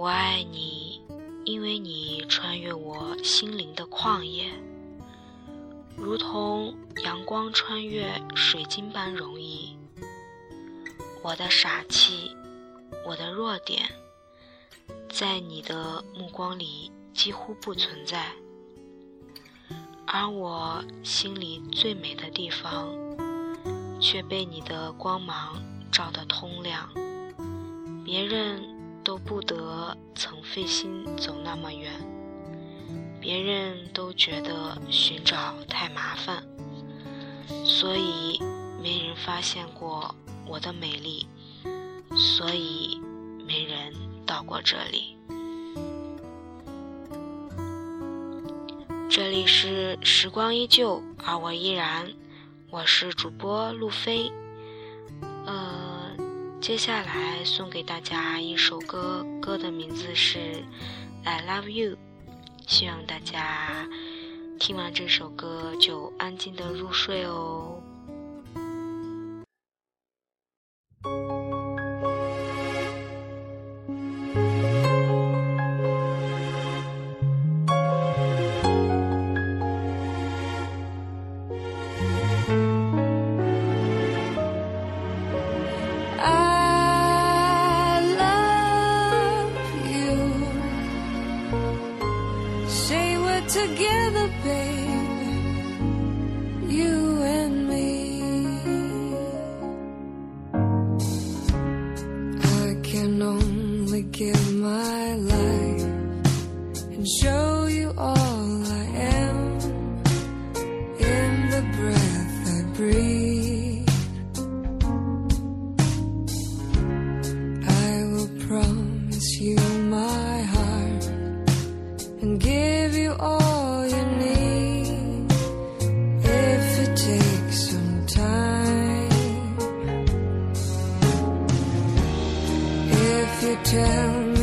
我爱你，因为你穿越我心灵的旷野，如同阳光穿越水晶般容易。我的傻气，我的弱点，在你的目光里几乎不存在。而我心里最美的地方，却被你的光芒照得通亮。别人都不得曾费心走那么远，别人都觉得寻找太麻烦，所以没人发现过我的美丽，所以没人到过这里。这里是时光依旧，而我依然。我是主播路飞。呃，接下来送给大家一首歌，歌的名字是《I Love You》。希望大家听完这首歌就安静的入睡哦。Together, baby, you and me. I can only give my life and show you all I am in the breath I breathe. I will promise you my heart and give you all If you tell me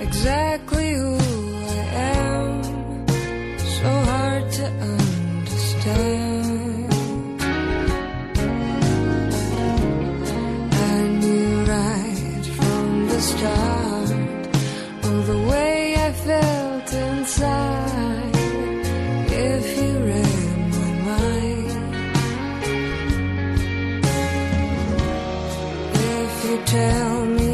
exactly who I am. So hard to understand. I knew right from the start all the way I felt inside. If you read my mind, if you tell me.